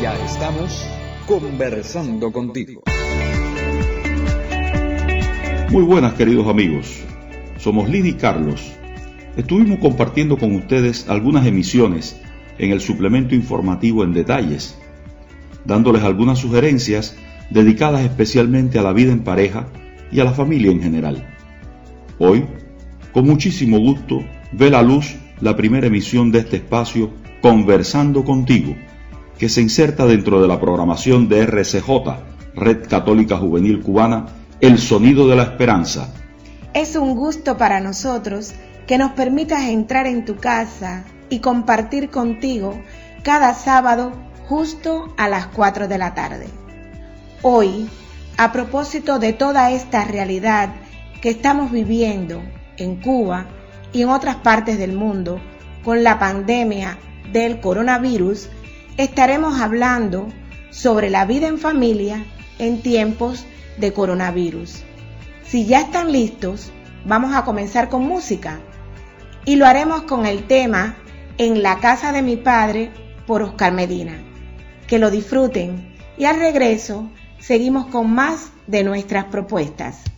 Ya estamos conversando contigo. Muy buenas queridos amigos, somos Lini Carlos. Estuvimos compartiendo con ustedes algunas emisiones en el suplemento informativo en detalles, dándoles algunas sugerencias dedicadas especialmente a la vida en pareja y a la familia en general. Hoy, con muchísimo gusto, ve la luz la primera emisión de este espacio Conversando contigo que se inserta dentro de la programación de RCJ, Red Católica Juvenil Cubana, El Sonido de la Esperanza. Es un gusto para nosotros que nos permitas entrar en tu casa y compartir contigo cada sábado justo a las 4 de la tarde. Hoy, a propósito de toda esta realidad que estamos viviendo en Cuba y en otras partes del mundo con la pandemia del coronavirus, estaremos hablando sobre la vida en familia en tiempos de coronavirus. Si ya están listos, vamos a comenzar con música y lo haremos con el tema En la casa de mi padre por Oscar Medina. Que lo disfruten y al regreso seguimos con más de nuestras propuestas.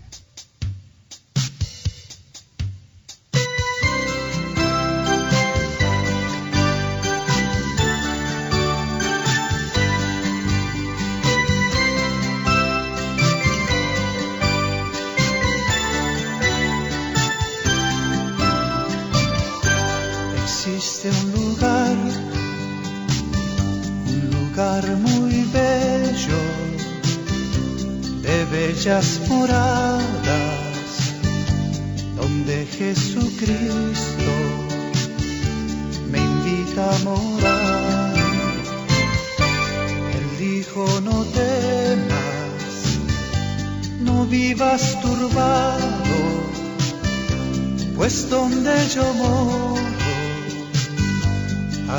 Invita a morar. Él dijo no temas, no vivas turbado, pues donde yo moro,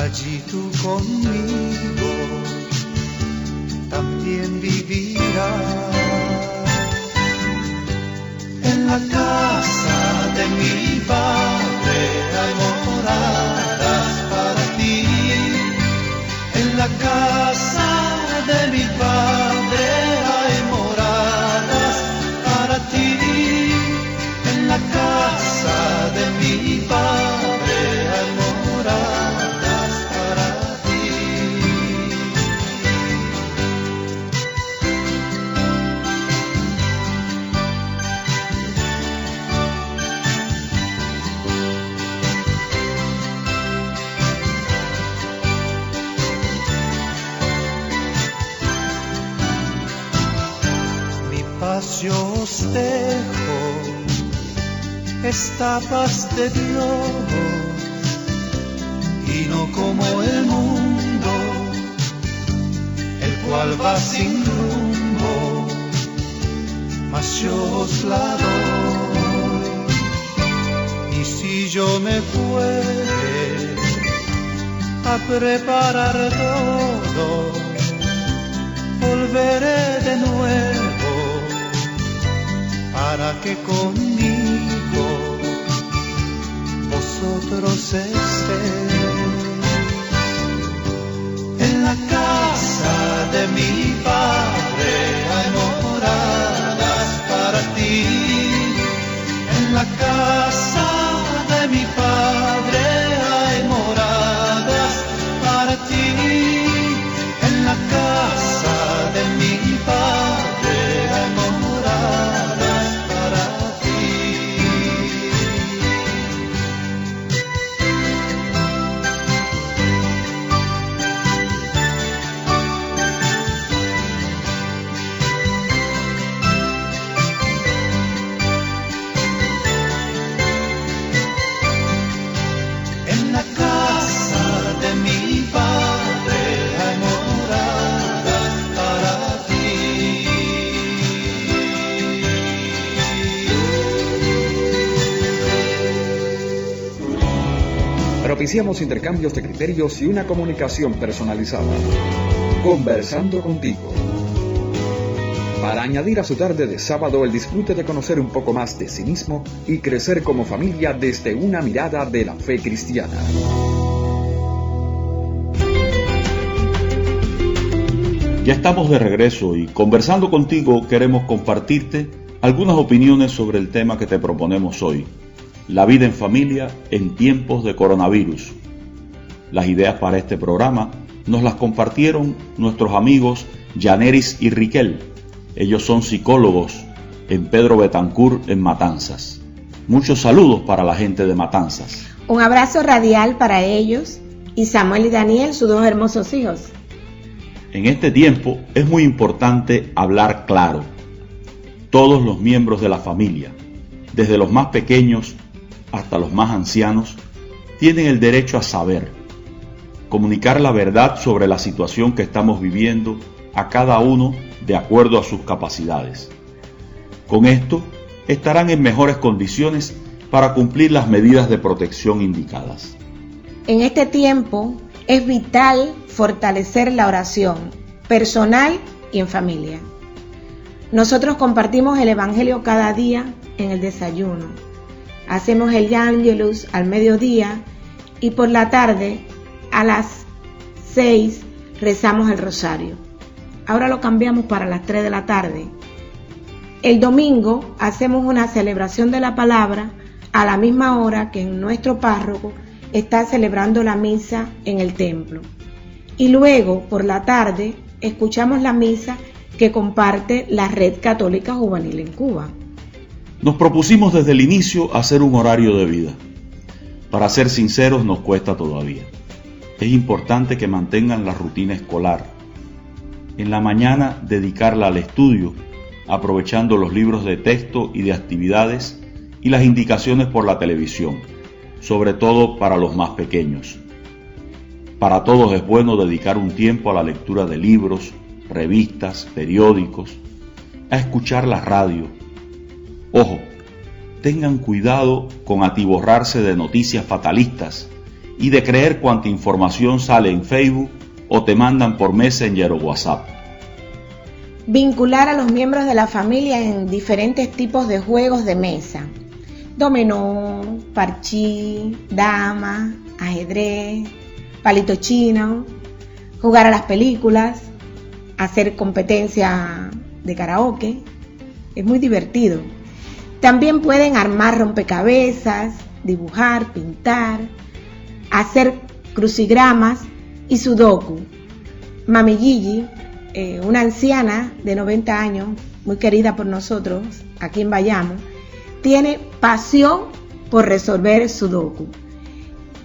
allí tú conmigo también vivirás la casa de mi padre hay moradas casa de mi de Dios y no como el mundo, el cual va sin rumbo, mas yo os la doy. Y si yo me fuere a preparar todo, volveré de nuevo para que conmigo estéis en la casa de mi padre hay moradas para ti. En la casa de mi padre Propiciamos intercambios de criterios y una comunicación personalizada. Conversando contigo. Para añadir a su tarde de sábado el disfrute de conocer un poco más de sí mismo y crecer como familia desde una mirada de la fe cristiana. Ya estamos de regreso y conversando contigo queremos compartirte algunas opiniones sobre el tema que te proponemos hoy, la vida en familia en tiempos de coronavirus. Las ideas para este programa nos las compartieron nuestros amigos Janeris y Riquel. Ellos son psicólogos en Pedro Betancur en Matanzas. Muchos saludos para la gente de Matanzas. Un abrazo radial para ellos y Samuel y Daniel, sus dos hermosos hijos. En este tiempo es muy importante hablar claro. Todos los miembros de la familia, desde los más pequeños hasta los más ancianos, tienen el derecho a saber, comunicar la verdad sobre la situación que estamos viviendo a cada uno de acuerdo a sus capacidades. Con esto, estarán en mejores condiciones para cumplir las medidas de protección indicadas. En este tiempo es vital fortalecer la oración personal y en familia. Nosotros compartimos el Evangelio cada día en el desayuno. Hacemos el Angelus al mediodía y por la tarde a las 6 rezamos el rosario. Ahora lo cambiamos para las 3 de la tarde. El domingo hacemos una celebración de la palabra a la misma hora que nuestro párroco está celebrando la misa en el templo. Y luego, por la tarde, escuchamos la misa que comparte la Red Católica Juvenil en Cuba. Nos propusimos desde el inicio hacer un horario de vida. Para ser sinceros, nos cuesta todavía. Es importante que mantengan la rutina escolar. En la mañana dedicarla al estudio, aprovechando los libros de texto y de actividades y las indicaciones por la televisión sobre todo para los más pequeños. Para todos es bueno dedicar un tiempo a la lectura de libros, revistas, periódicos, a escuchar la radio. Ojo, tengan cuidado con atiborrarse de noticias fatalistas y de creer cuanta información sale en Facebook o te mandan por Messenger o WhatsApp. Vincular a los miembros de la familia en diferentes tipos de juegos de mesa dominó, parchí, dama, ajedrez, palito chino, jugar a las películas, hacer competencia de karaoke. Es muy divertido. También pueden armar rompecabezas, dibujar, pintar, hacer crucigramas y sudoku. Mami eh, una anciana de 90 años, muy querida por nosotros, aquí en Bayamo, tiene pasión por resolver sudoku.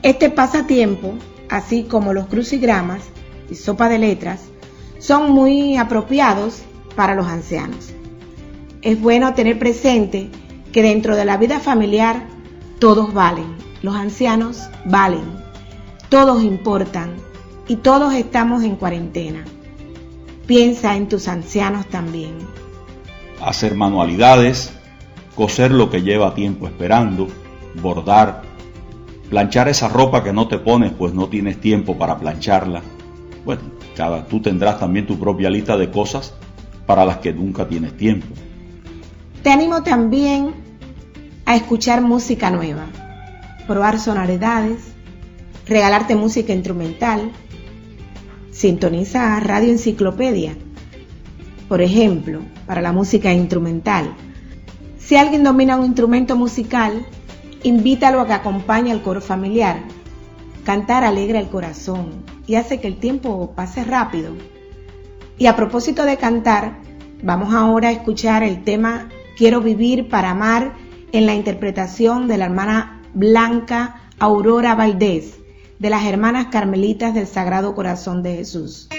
Este pasatiempo, así como los crucigramas y sopa de letras, son muy apropiados para los ancianos. Es bueno tener presente que dentro de la vida familiar todos valen, los ancianos valen, todos importan y todos estamos en cuarentena. Piensa en tus ancianos también. Hacer manualidades, coser lo que lleva tiempo esperando, bordar, planchar esa ropa que no te pones pues no tienes tiempo para plancharla. Bueno, cada, tú tendrás también tu propia lista de cosas para las que nunca tienes tiempo. Te animo también a escuchar música nueva, probar sonoridades, regalarte música instrumental, sintoniza Radio Enciclopedia, por ejemplo, para la música instrumental si alguien domina un instrumento musical, invítalo a que acompañe al coro familiar. Cantar alegra el corazón y hace que el tiempo pase rápido. Y a propósito de cantar, vamos ahora a escuchar el tema Quiero vivir para amar en la interpretación de la hermana Blanca Aurora Valdés de las hermanas carmelitas del Sagrado Corazón de Jesús.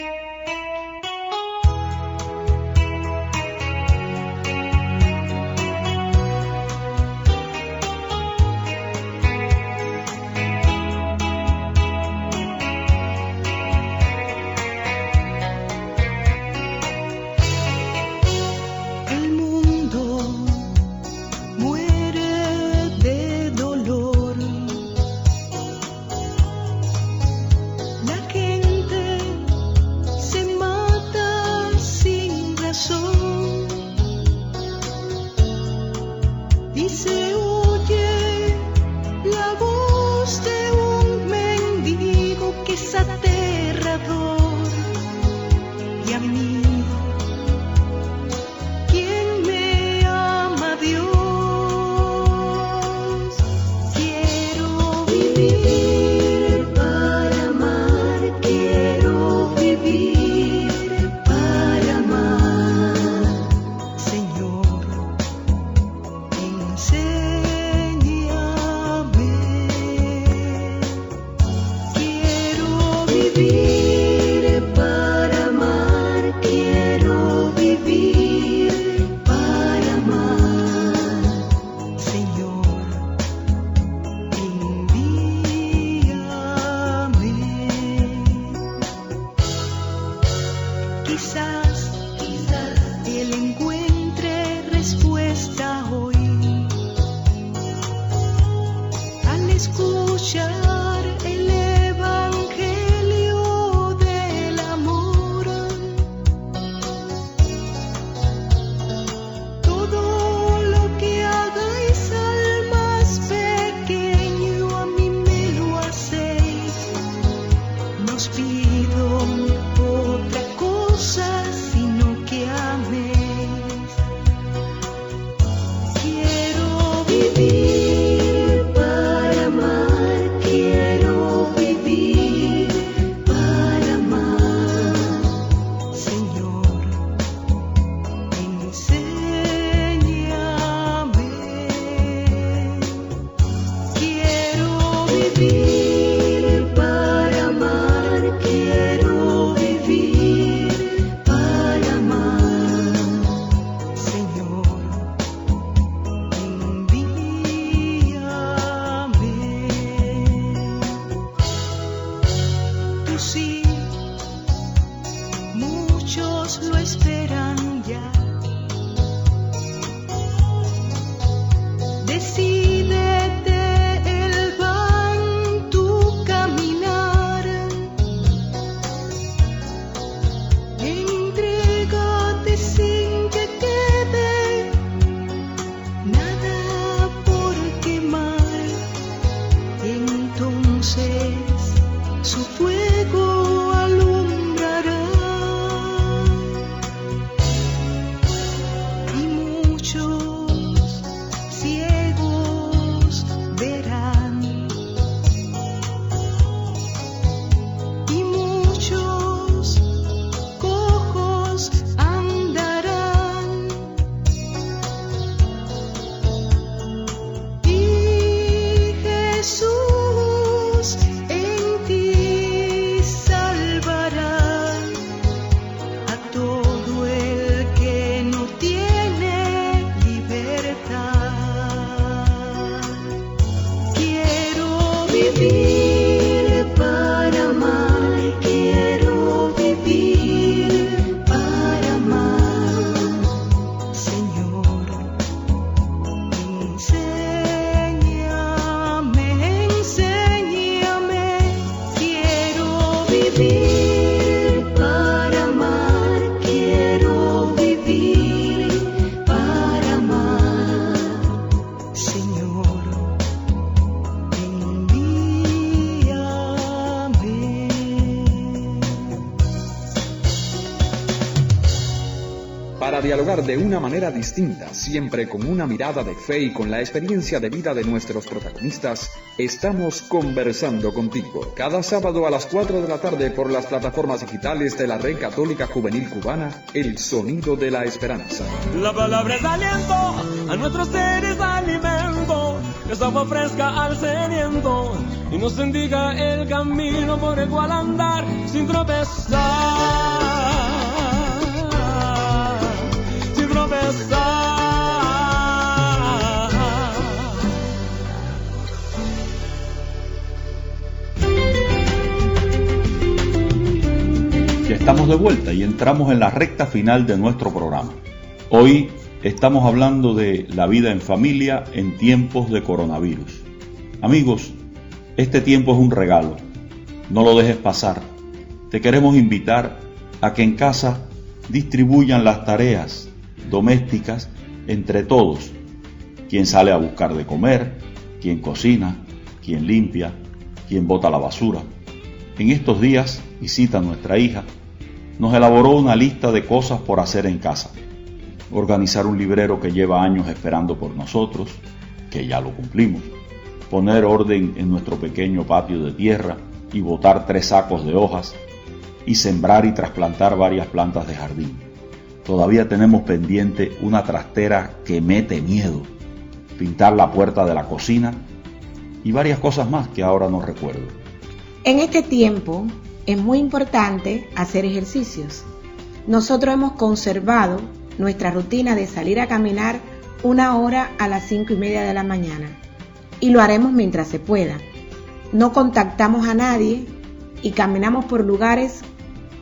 su fuerza. De una manera distinta, siempre con una mirada de fe y con la experiencia de vida de nuestros protagonistas, estamos conversando contigo cada sábado a las 4 de la tarde por las plataformas digitales de la Red Católica Juvenil Cubana, El Sonido de la Esperanza. La palabra es aliento, a nuestros seres alimento, es agua fresca al sediento y nos indica el camino por el cual andar sin tropezar. Estamos de vuelta y entramos en la recta final de nuestro programa. Hoy estamos hablando de la vida en familia en tiempos de coronavirus. Amigos, este tiempo es un regalo. No lo dejes pasar. Te queremos invitar a que en casa distribuyan las tareas domésticas entre todos. Quien sale a buscar de comer, quien cocina, quien limpia, quien bota la basura. En estos días visita nuestra hija, nos elaboró una lista de cosas por hacer en casa. Organizar un librero que lleva años esperando por nosotros, que ya lo cumplimos. poner orden en nuestro pequeño patio de tierra y botar tres sacos de hojas y sembrar y trasplantar varias plantas de jardín. Todavía tenemos pendiente una trastera que mete miedo, pintar la puerta de la cocina y varias cosas más que ahora no recuerdo. En este tiempo es muy importante hacer ejercicios. Nosotros hemos conservado nuestra rutina de salir a caminar una hora a las cinco y media de la mañana y lo haremos mientras se pueda. No contactamos a nadie y caminamos por lugares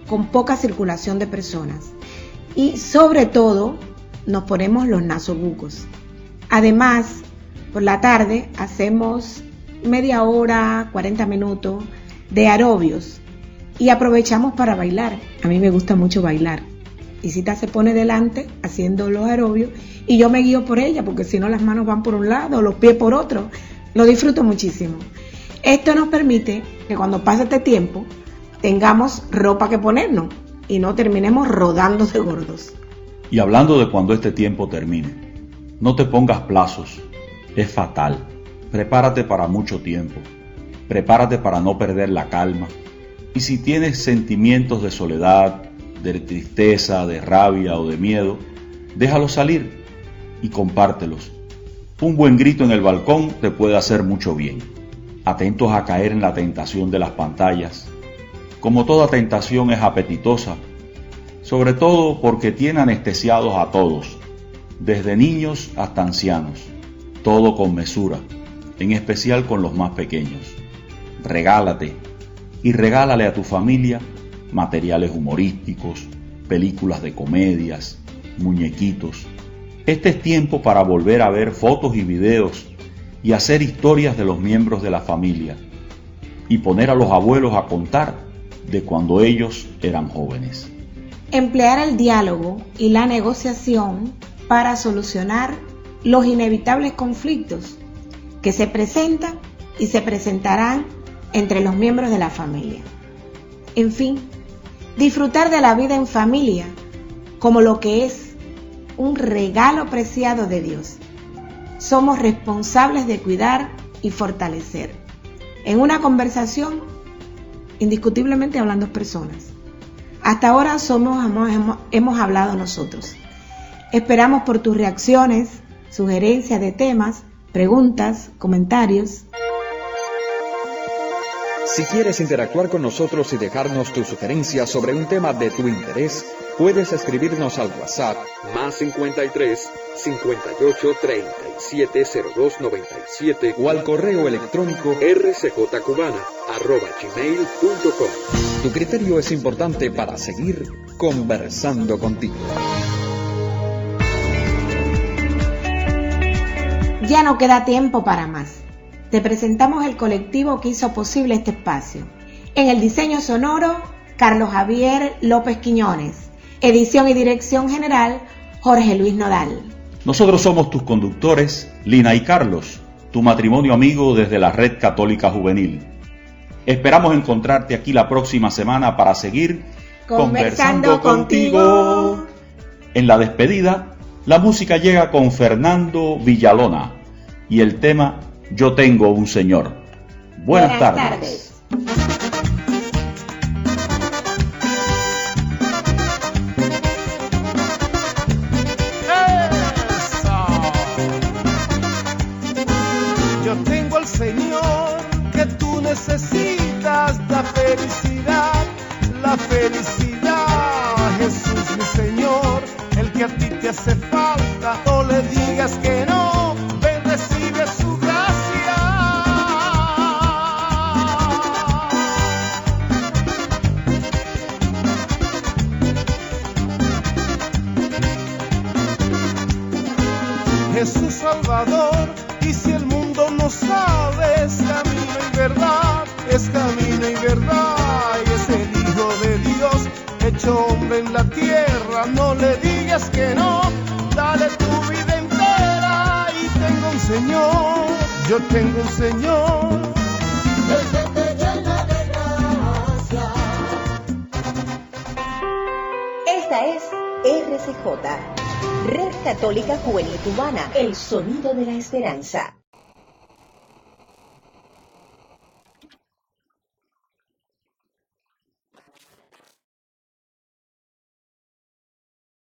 con poca circulación de personas. Y sobre todo nos ponemos los nasobucos. Además, por la tarde hacemos media hora, 40 minutos de aerobios y aprovechamos para bailar. A mí me gusta mucho bailar. Y Cita se pone delante haciendo los aerobios y yo me guío por ella porque si no las manos van por un lado, los pies por otro. Lo disfruto muchísimo. Esto nos permite que cuando pase este tiempo tengamos ropa que ponernos y no terminemos rodando de gordos. Y hablando de cuando este tiempo termine, no te pongas plazos, es fatal. Prepárate para mucho tiempo. Prepárate para no perder la calma. Y si tienes sentimientos de soledad, de tristeza, de rabia o de miedo, déjalos salir y compártelos. Un buen grito en el balcón te puede hacer mucho bien. Atentos a caer en la tentación de las pantallas. Como toda tentación es apetitosa, sobre todo porque tiene anestesiados a todos, desde niños hasta ancianos, todo con mesura, en especial con los más pequeños. Regálate y regálale a tu familia materiales humorísticos, películas de comedias, muñequitos. Este es tiempo para volver a ver fotos y videos y hacer historias de los miembros de la familia y poner a los abuelos a contar de cuando ellos eran jóvenes. Emplear el diálogo y la negociación para solucionar los inevitables conflictos que se presentan y se presentarán entre los miembros de la familia. En fin, disfrutar de la vida en familia como lo que es un regalo preciado de Dios. Somos responsables de cuidar y fortalecer. En una conversación, indiscutiblemente hablan dos personas. Hasta ahora somos, hemos, hemos hablado nosotros. Esperamos por tus reacciones, sugerencias de temas, preguntas, comentarios. Si quieres interactuar con nosotros y dejarnos tus sugerencias sobre un tema de tu interés, puedes escribirnos al WhatsApp más 53 58 37 02 97 o al correo electrónico rcjcubana arroba gmail.com. Tu criterio es importante para seguir conversando contigo. Ya no queda tiempo para más te presentamos el colectivo que hizo posible este espacio. En el diseño sonoro, Carlos Javier López Quiñones. Edición y dirección general, Jorge Luis Nodal. Nosotros somos tus conductores, Lina y Carlos, tu matrimonio amigo desde la Red Católica Juvenil. Esperamos encontrarte aquí la próxima semana para seguir conversando, contigo. En la despedida, la música llega con Fernando Villalona y el tema yo tengo un Señor. Buenas, tardes. Yo tú necesitas, yo tengo un Señor. Esta es RCJ, Red Católica Juvenil Cubana, el sonido de la esperanza.